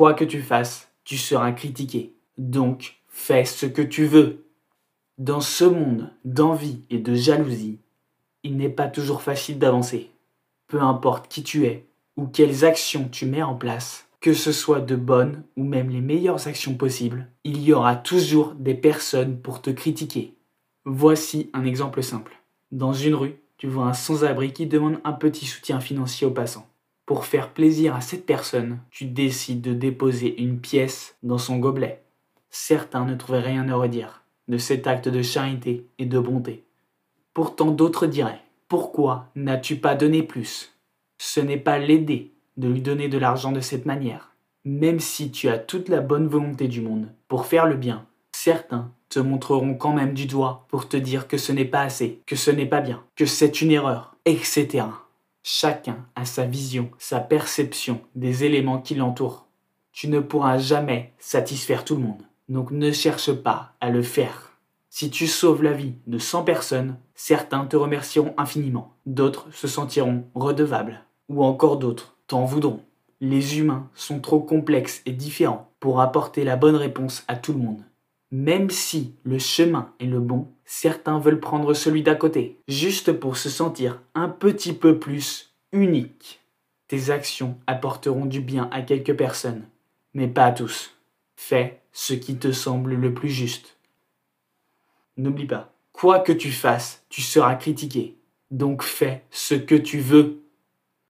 Quoi que tu fasses, tu seras critiqué. Donc, fais ce que tu veux. Dans ce monde d'envie et de jalousie, il n'est pas toujours facile d'avancer. Peu importe qui tu es ou quelles actions tu mets en place, que ce soit de bonnes ou même les meilleures actions possibles, il y aura toujours des personnes pour te critiquer. Voici un exemple simple. Dans une rue, tu vois un sans-abri qui demande un petit soutien financier aux passants. Pour faire plaisir à cette personne, tu décides de déposer une pièce dans son gobelet. Certains ne trouvaient rien à redire de cet acte de charité et de bonté. Pourtant d'autres diraient, pourquoi n'as-tu pas donné plus? Ce n'est pas l'aider de lui donner de l'argent de cette manière. Même si tu as toute la bonne volonté du monde pour faire le bien, certains te montreront quand même du doigt pour te dire que ce n'est pas assez, que ce n'est pas bien, que c'est une erreur, etc. Chacun a sa vision, sa perception des éléments qui l'entourent. Tu ne pourras jamais satisfaire tout le monde. Donc ne cherche pas à le faire. Si tu sauves la vie de 100 personnes, certains te remercieront infiniment, d'autres se sentiront redevables, ou encore d'autres t'en voudront. Les humains sont trop complexes et différents pour apporter la bonne réponse à tout le monde. Même si le chemin est le bon, certains veulent prendre celui d'à côté, juste pour se sentir un petit peu plus unique. Tes actions apporteront du bien à quelques personnes, mais pas à tous. Fais ce qui te semble le plus juste. N'oublie pas, quoi que tu fasses, tu seras critiqué. Donc fais ce que tu veux